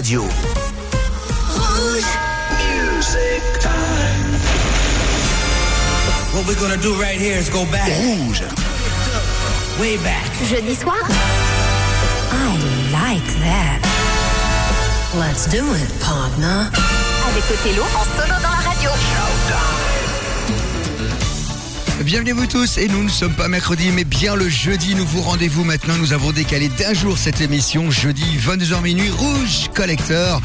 radio. Rouge. Music time. What we're gonna do right here is go back. Rouge. Way back. Jeudi soir. I like that. Let's do it, partner. Avec Othello en solo dans la radio. Bienvenue vous tous et nous ne sommes pas mercredi mais bien le jeudi nouveau rendez-vous maintenant. Nous avons décalé d'un jour cette émission jeudi 22h minuit Rouge Collector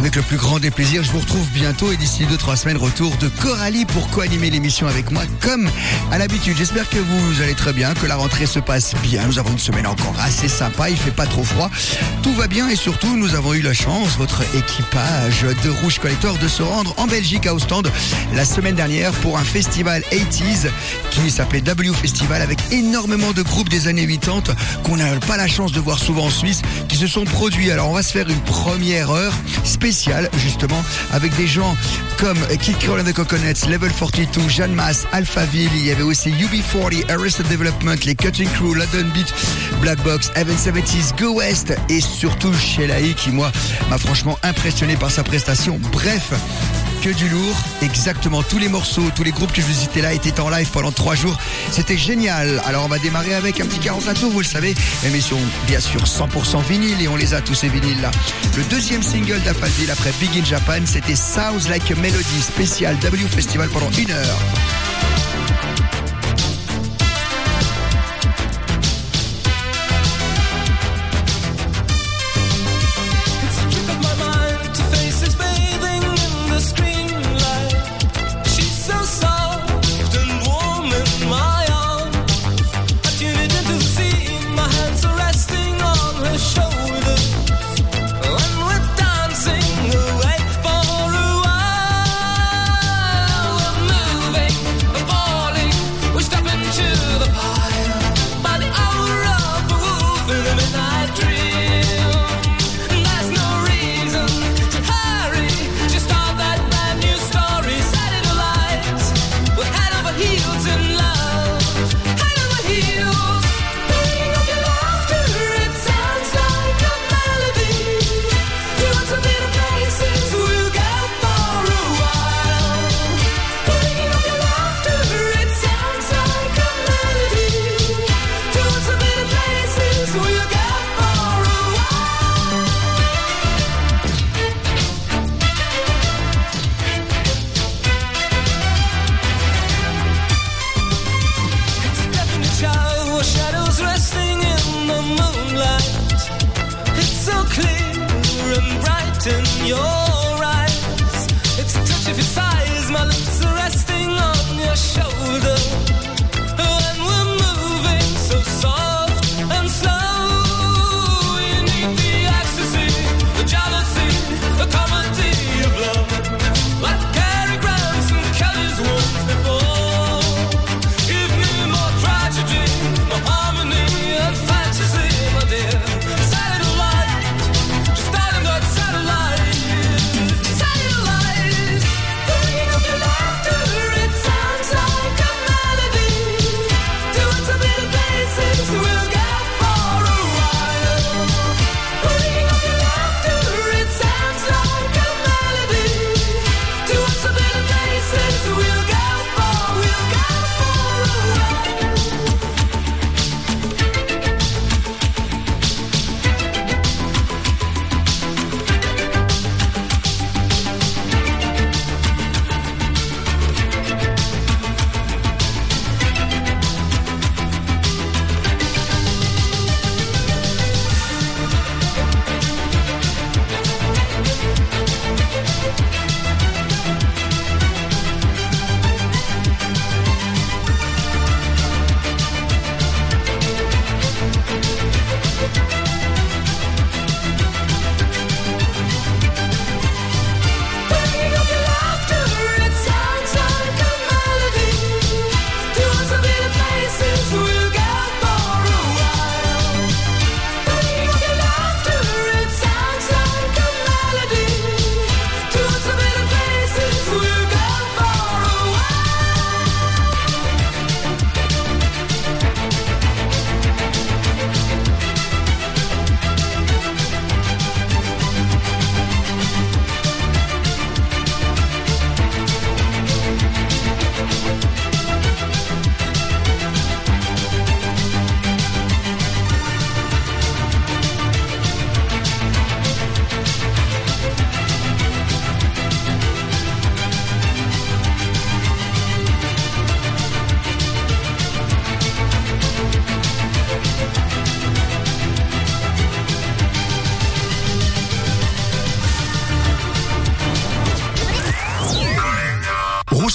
avec le plus grand des plaisirs je vous retrouve bientôt et d'ici 2-3 semaines retour de Coralie pour co-animer l'émission avec moi comme à l'habitude. J'espère que vous allez très bien que la rentrée se passe bien. Nous avons une semaine encore assez sympa il fait pas trop froid. Tout va bien et surtout nous avons eu la chance votre équipage de Rouge Collector de se rendre en Belgique à Ostende la semaine dernière pour un festival 80s qui s'appelait W Festival avec énormément de groupes des années 80 qu'on n'a pas la chance de voir souvent en Suisse qui se sont produits. Alors on va se faire une première heure spéciale justement avec des gens comme Kid Cole and the Coconuts, Level 42, Jeanne Mass, Alphaville, il y avait aussi UB40, Arrested Development, les Cutting Crew, London Beat, Black Box, Evan 70s, Go West et surtout Sheila qui moi m'a franchement impressionné par sa prestation. Bref, que du lourd. Exactement, tous les morceaux, tous les groupes que je vous citais là étaient en live pendant trois jours. C'était génial. Alors on va démarrer avec un petit 45 tours, vous le savez. Émission bien sûr 100% vinyle et on les a tous ces vinyles là. Le deuxième single d'Afadil après Big in Japan, c'était Sounds Like a Melody spécial W Festival pendant une heure.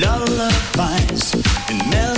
lullabies and melodies.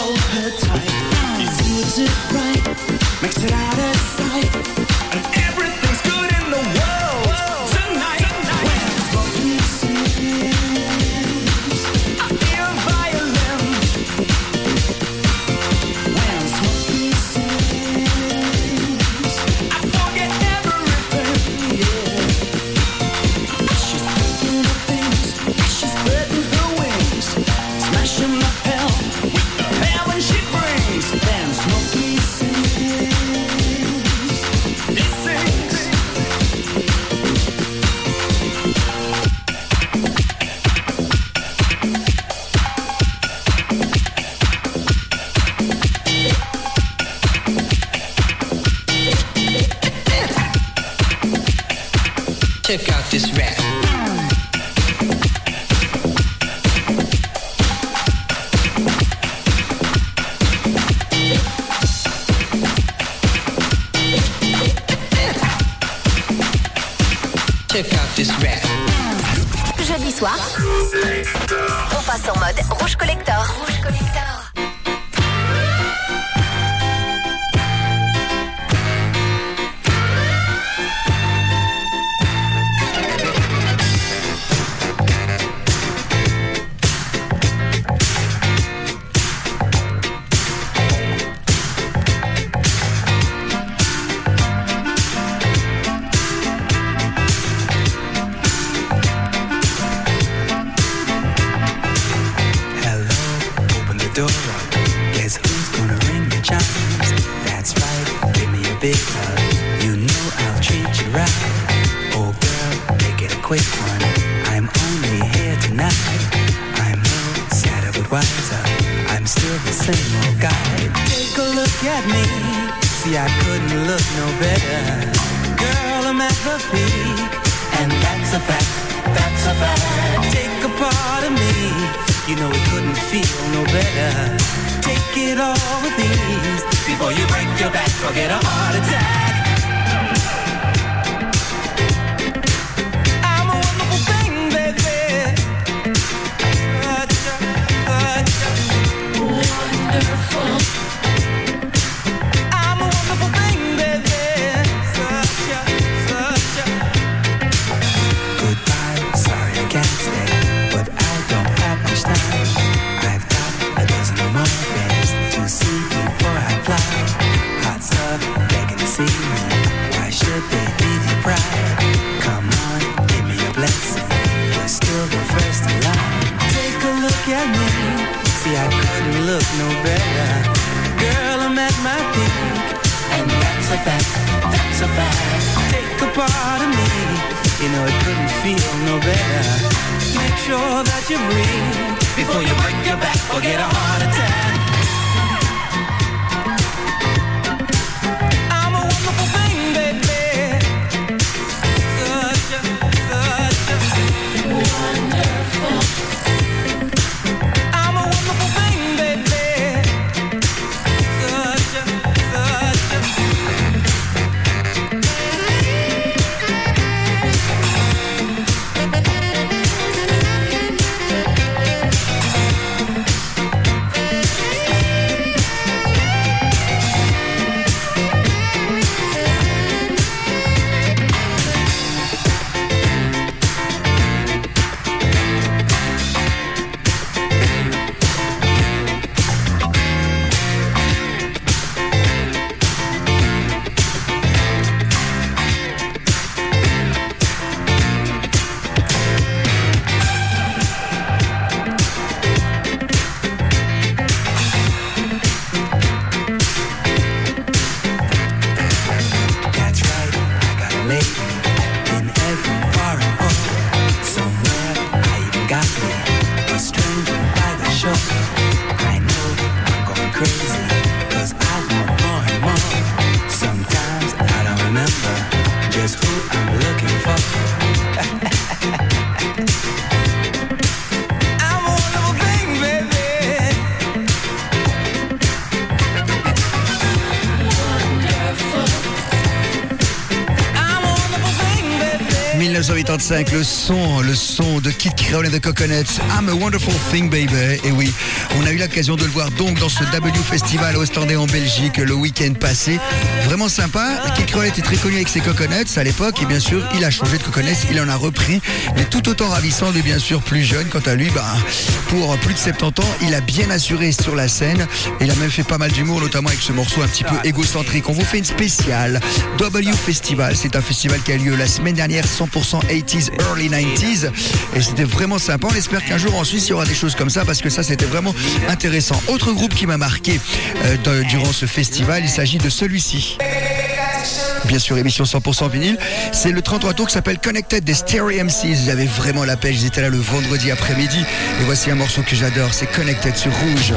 hold her tight. You it right, makes it out of sight. Quick one. I'm only here tonight. I'm but wiser. I'm still the same old guy. Take a look at me. See, I couldn't look no better. Girl, I'm at the peak. And that's a fact. That's a fact. Take a part of me. You know it couldn't feel no better. Take it all with ease. Before you break your back or get a heart attack. Fact, that's a fact. Take a part of me. You know it couldn't feel no better. Make sure that you breathe before you break your back or get a heart attack. 1985, le son, le son Kid Creole et de Coconuts. I'm a wonderful thing, baby. Et oui, on a eu l'occasion de le voir donc dans ce W Festival au Standé en Belgique le week-end passé. Vraiment sympa. Kid Creole était très connu avec ses Coconuts à l'époque et bien sûr, il a changé de Coconuts, il en a repris. Mais tout autant ravissant, mais bien sûr plus jeune. Quant à lui, bah, pour plus de 70 ans, il a bien assuré sur la scène. Et il a même fait pas mal d'humour, notamment avec ce morceau un petit peu égocentrique. On vous fait une spéciale W Festival. C'est un festival qui a lieu la semaine dernière, 100% 80s, early 90s. Et c'était vraiment sympa. On espère qu'un jour en Suisse, il y aura des choses comme ça parce que ça, c'était vraiment intéressant. Autre groupe qui m'a marqué euh, durant ce festival, il s'agit de celui-ci. Bien sûr, émission 100% vinyle. C'est le 33 tours qui s'appelle Connected des Stereo MCs. J'avais vraiment la pêche. Ils étaient là le vendredi après-midi. Et voici un morceau que j'adore. C'est Connected sur Rouge.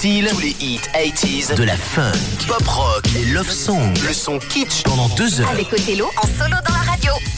tous les hits 80s, de la funk, pop rock, les love songs, le son kitsch pendant deux heures. Avec Othello en solo dans la radio.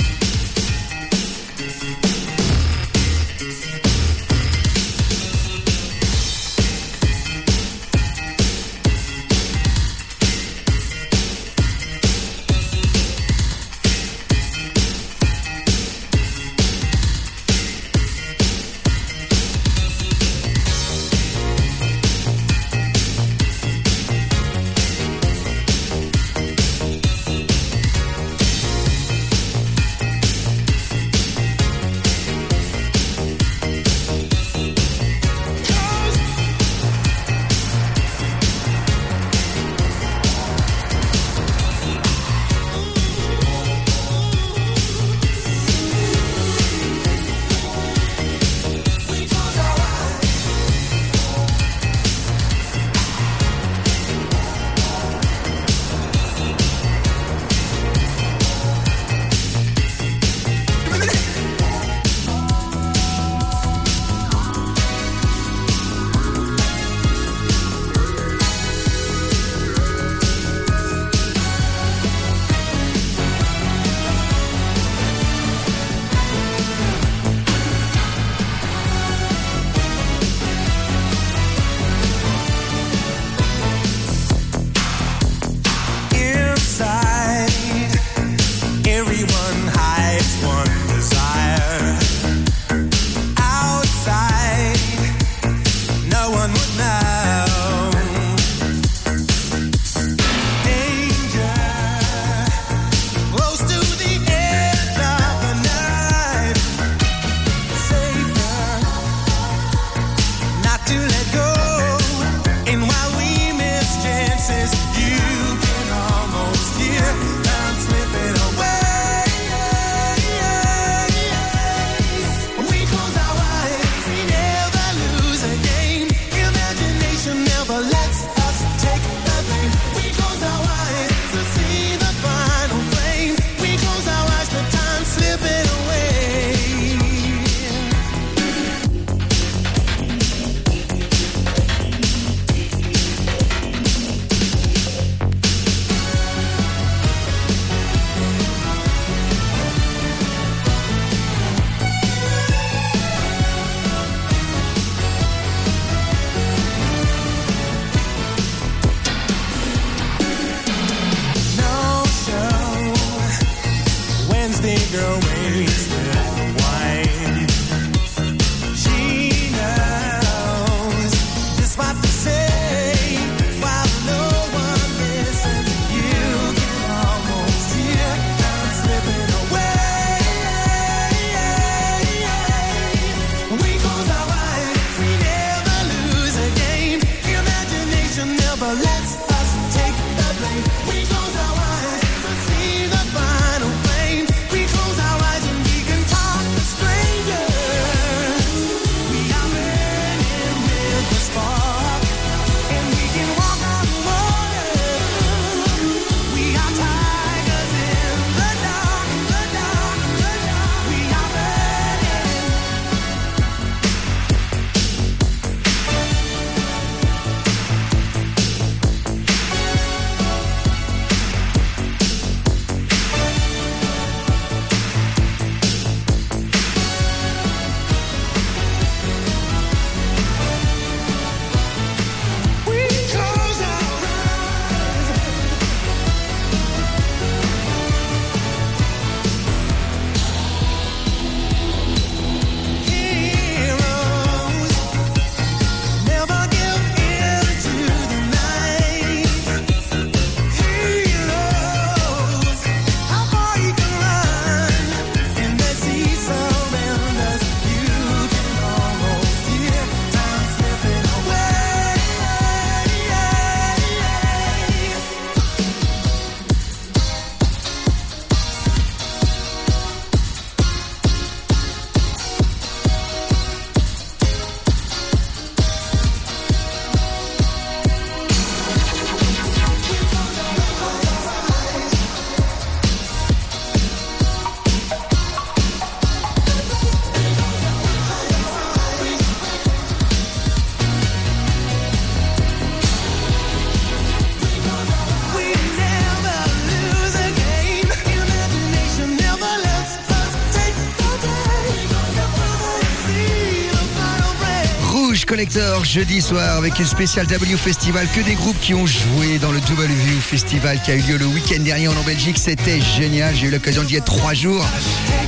Jeudi soir avec une spéciale W Festival que des groupes qui ont joué dans le W Festival qui a eu lieu le week-end dernier en Belgique. C'était génial, j'ai eu l'occasion d'y être trois jours.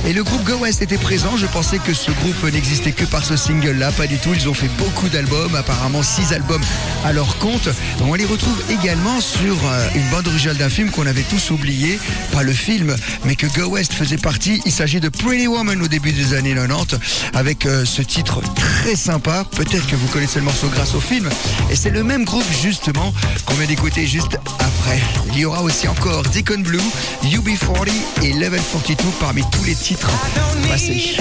Et le groupe Go West était présent. Je pensais que ce groupe n'existait que par ce single-là. Pas du tout. Ils ont fait beaucoup d'albums, apparemment six albums à leur compte. On les retrouve également sur euh, une bande originale d'un film qu'on avait tous oublié. Pas le film, mais que Go West faisait partie. Il s'agit de Pretty Woman au début des années 90 avec euh, ce titre très sympa. Peut-être que vous vous connaissez le morceau grâce au film. Et c'est le même groupe justement qu'on vient d'écouter juste après. Il y aura aussi encore Deacon Blue, UB40 et Level 42 parmi tous les titres passés.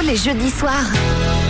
les jeudis soirs.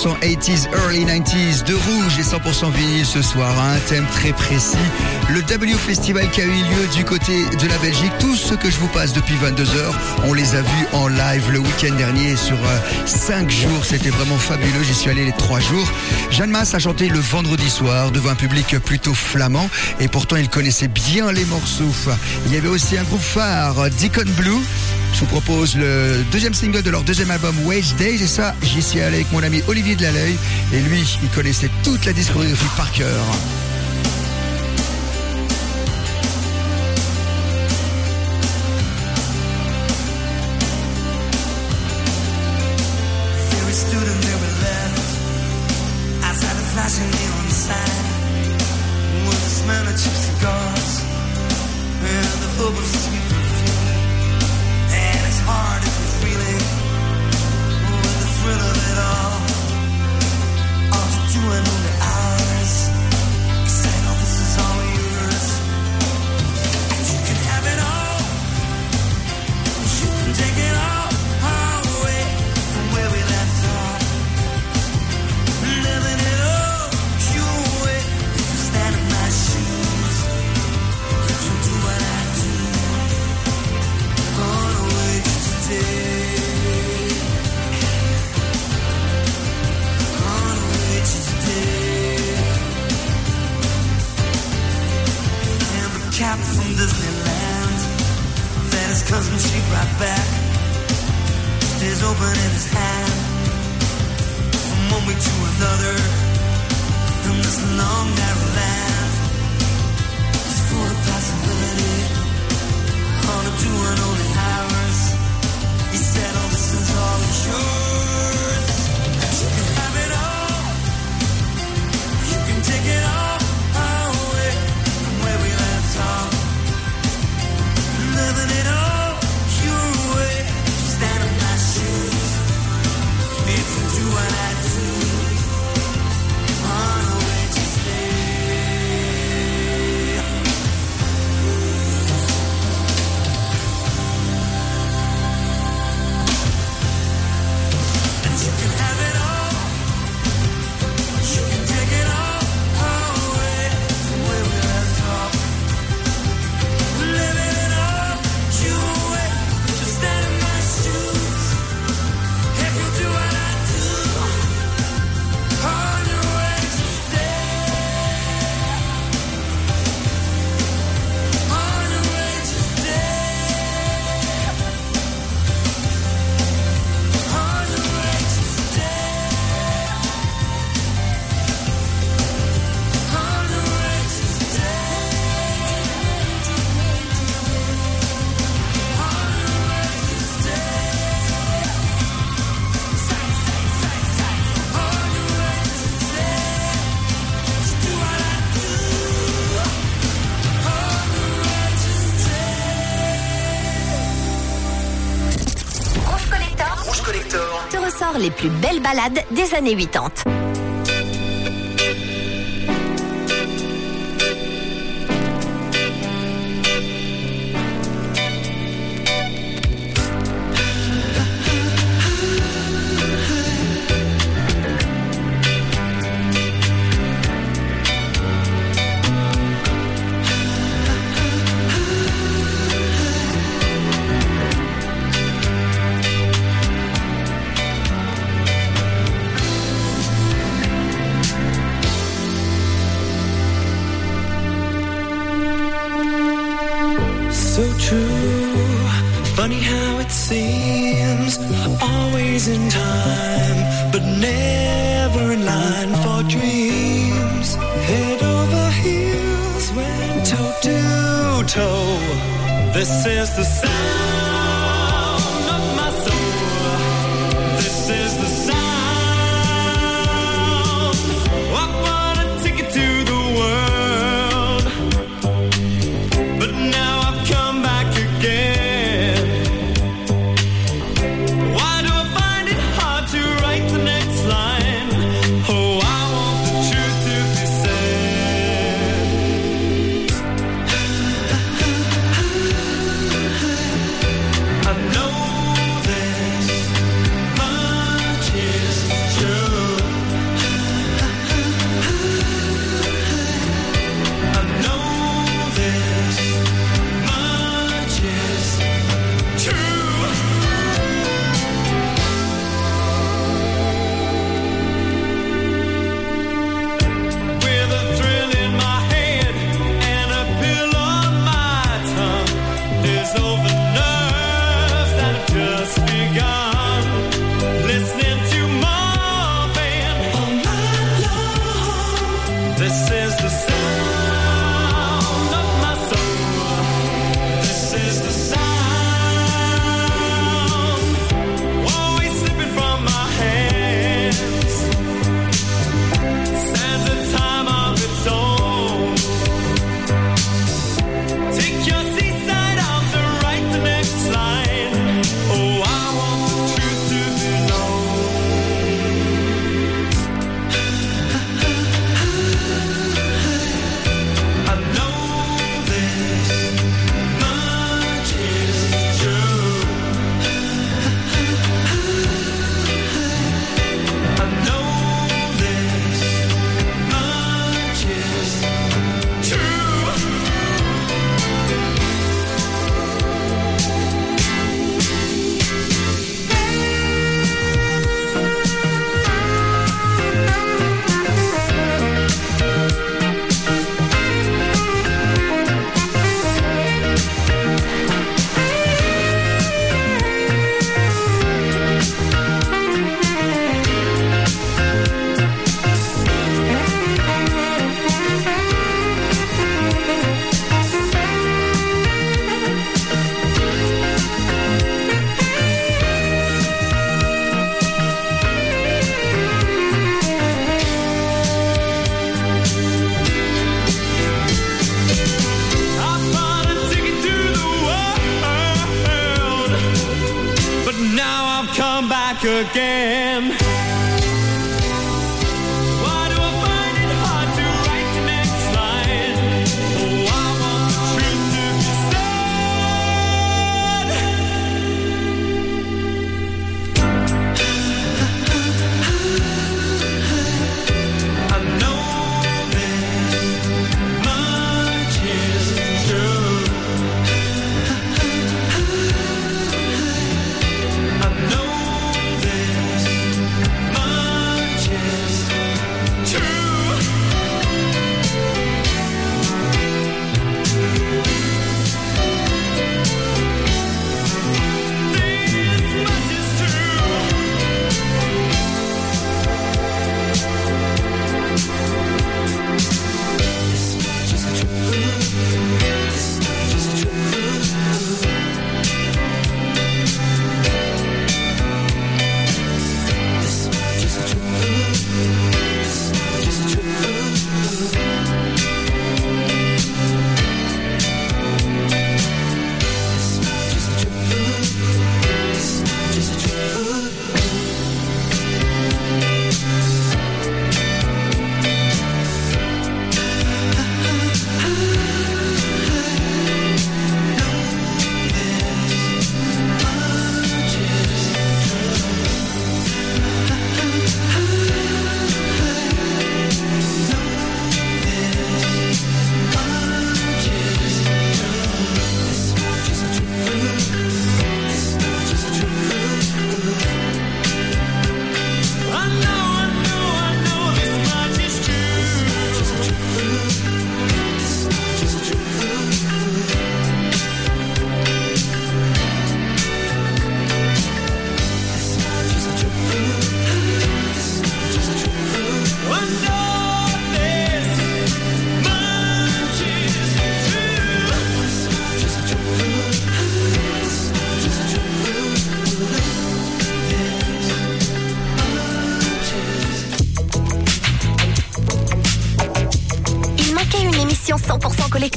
100% 80s, early 90s, de rouge et 100% vinyle ce soir, un thème très précis. Le W Festival qui a eu lieu du côté de la Belgique. Tout ce que je vous passe depuis 22h, on les a vus en live le week-end dernier sur euh, 5 jours. C'était vraiment fabuleux. J'y suis allé les 3 jours. Jeanne Masse a chanté le vendredi soir devant un public plutôt flamand et pourtant il connaissait bien les morceaux. Il y avait aussi un groupe phare, Deacon Blue. Je vous propose le deuxième single de leur deuxième album Wage Days et ça, j'y suis allé avec mon ami Olivier de Delaleuil. Et lui, il connaissait toute la discographie par cœur. plus belles balades des années 80.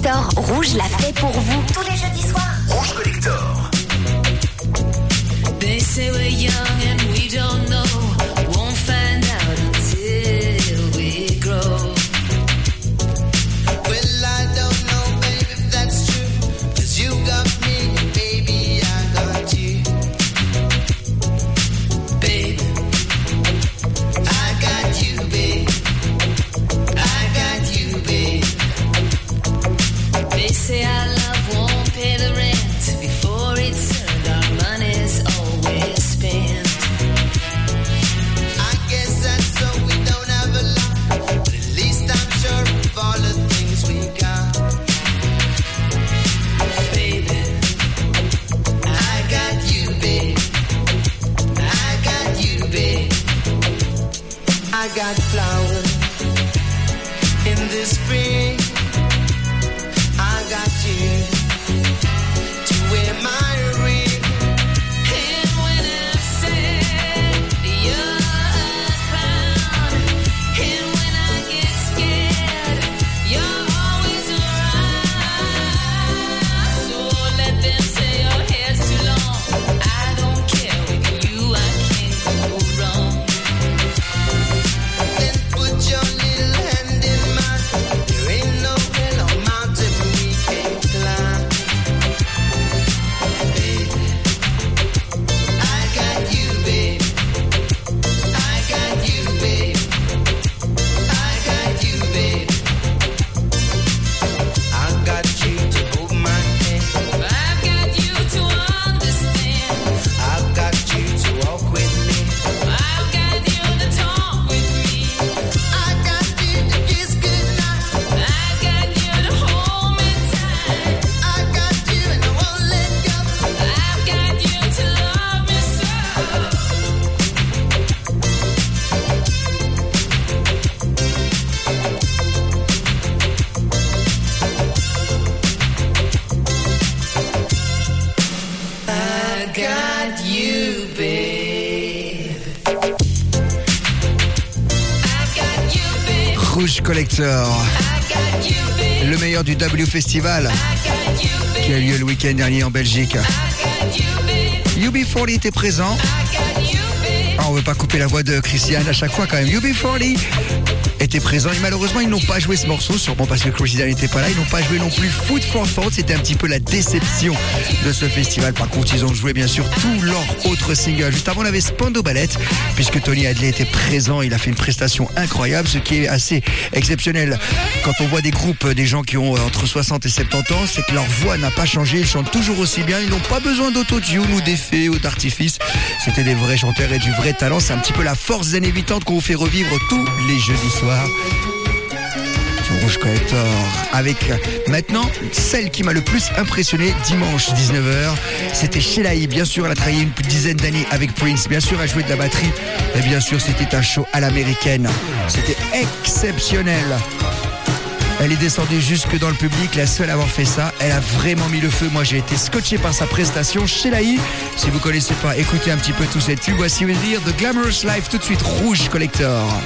Store Rouge l'a fait pour vous. Tous les jeux Le meilleur du W Festival qui a lieu le week-end dernier en Belgique. UB40 était présent. Ah, on veut pas couper la voix de Christiane à chaque fois quand même. UB40 était présent et malheureusement ils n'ont pas joué ce morceau, sûrement parce que Christiane n'était pas là. Ils n'ont pas joué non plus Food for Thought. C'était un petit peu la déception de ce festival. Par contre, ils ont joué bien sûr tous leurs autres singles. Juste avant, on avait Spando Ballet, puisque Tony Hadley était présent. Il a fait une prestation incroyable, ce qui est assez exceptionnel. Quand on voit des groupes, des gens qui ont euh, entre 60 et 70 ans, c'est que leur voix n'a pas changé. Ils chantent toujours aussi bien. Ils n'ont pas besoin d'autotune ou d'effets ou d'artifice. C'était des vrais chanteurs et du vrai talent. C'est un petit peu la force zen évitante qu'on vous fait revivre tous les jeudis soirs. Rouge Collector. Avec maintenant celle qui m'a le plus impressionné dimanche 19h. C'était Sheila Bien sûr, elle a travaillé une dizaine d'années avec Prince. Bien sûr, elle jouait de la batterie. Et bien sûr, c'était un show à l'américaine. C'était exceptionnel. Elle est descendue jusque dans le public, la seule à avoir fait ça. Elle a vraiment mis le feu. Moi, j'ai été scotché par sa prestation. Sheila si vous connaissez pas, écoutez un petit peu tout cette tube. Voici vous dire The Glamorous Life, tout de suite Rouge Collector.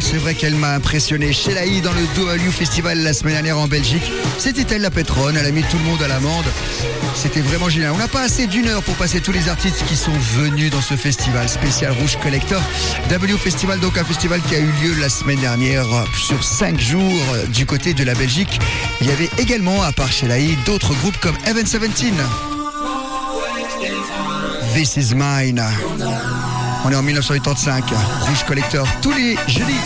C'est vrai qu'elle m'a impressionné. Sheila E dans le Doalu Festival la semaine dernière en Belgique. C'était elle la patronne, elle a mis tout le monde à l'amende. C'était vraiment génial. On n'a pas assez d'une heure pour passer tous les artistes qui sont venus dans ce festival spécial Rouge Collector. W Festival, donc un festival qui a eu lieu la semaine dernière sur cinq jours du côté de la Belgique. Il y avait également, à part Sheila E, d'autres groupes comme Evan 17. This is mine. On est en 1985. Rouge Collector tous les jeudis.